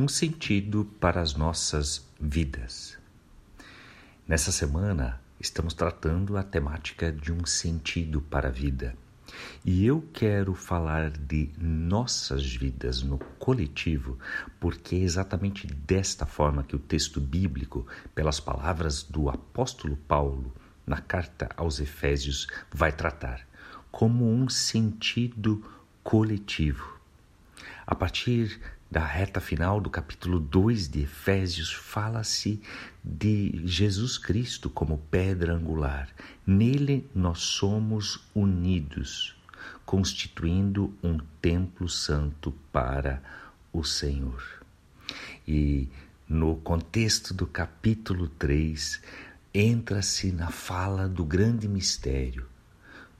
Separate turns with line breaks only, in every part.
um sentido para as nossas vidas. Nessa semana, estamos tratando a temática de um sentido para a vida. E eu quero falar de nossas vidas no coletivo, porque é exatamente desta forma que o texto bíblico, pelas palavras do apóstolo Paulo na carta aos Efésios, vai tratar como um sentido coletivo. A partir da reta final do capítulo 2 de Efésios, fala-se de Jesus Cristo como pedra angular. Nele nós somos unidos, constituindo um templo santo para o Senhor. E no contexto do capítulo 3, entra-se na fala do grande mistério,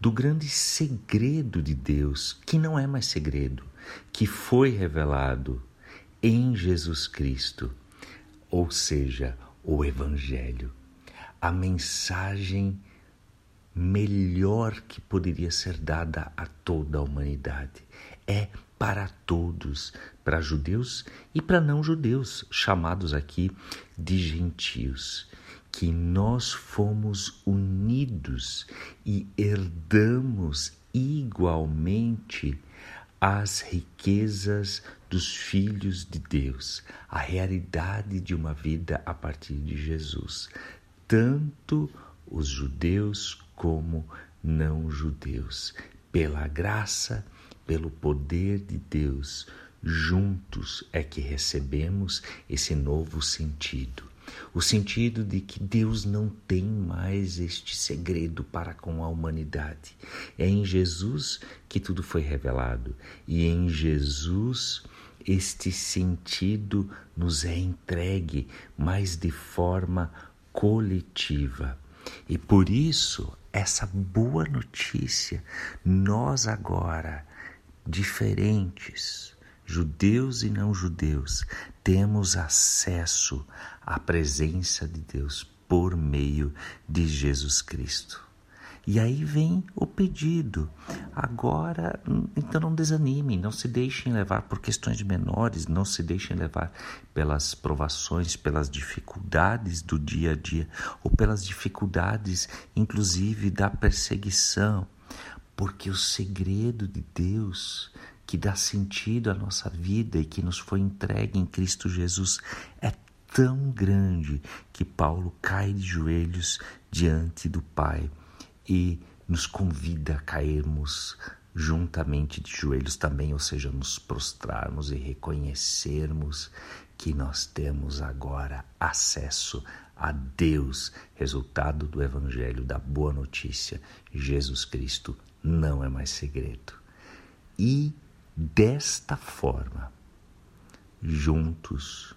do grande segredo de Deus, que não é mais segredo, que foi revelado em Jesus Cristo, ou seja, o Evangelho, a mensagem melhor que poderia ser dada a toda a humanidade. É para todos, para judeus e para não judeus, chamados aqui de gentios, que nós fomos unidos e herdamos igualmente as riquezas dos filhos de Deus, a realidade de uma vida a partir de Jesus, tanto os judeus como não judeus, pela graça, pelo poder de Deus, juntos é que recebemos esse novo sentido o sentido de que Deus não tem mais este segredo para com a humanidade. É em Jesus que tudo foi revelado e em Jesus este sentido nos é entregue, mas de forma coletiva. E por isso, essa boa notícia, nós agora, diferentes, judeus e não judeus, temos acesso à presença de Deus por meio de Jesus Cristo. E aí vem o pedido. Agora, então não desanimem, não se deixem levar por questões menores, não se deixem levar pelas provações, pelas dificuldades do dia a dia, ou pelas dificuldades, inclusive, da perseguição. Porque o segredo de Deus que dá sentido à nossa vida e que nos foi entregue em Cristo Jesus é tão grande que Paulo cai de joelhos diante do Pai e nos convida a cairmos juntamente de joelhos também, ou seja, nos prostrarmos e reconhecermos que nós temos agora acesso a Deus, resultado do Evangelho, da Boa Notícia. Jesus Cristo não é mais segredo. E Desta forma, juntos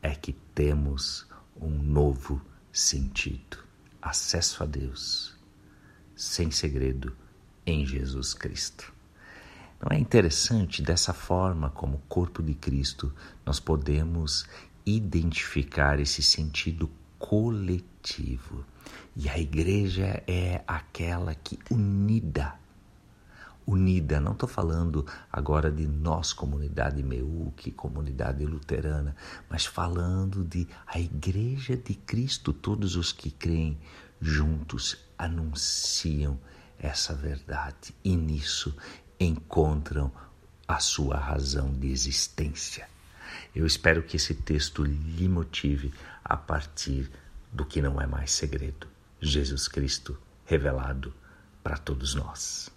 é que temos um novo sentido, acesso a Deus, sem segredo, em Jesus Cristo. Não é interessante dessa forma, como corpo de Cristo, nós podemos identificar esse sentido coletivo. E a igreja é aquela que unida unida. Não estou falando agora de nós, comunidade Meuque, comunidade luterana, mas falando de a Igreja de Cristo, todos os que creem juntos anunciam essa verdade e nisso encontram a sua razão de existência. Eu espero que esse texto lhe motive a partir do que não é mais segredo: Jesus Cristo revelado para todos nós.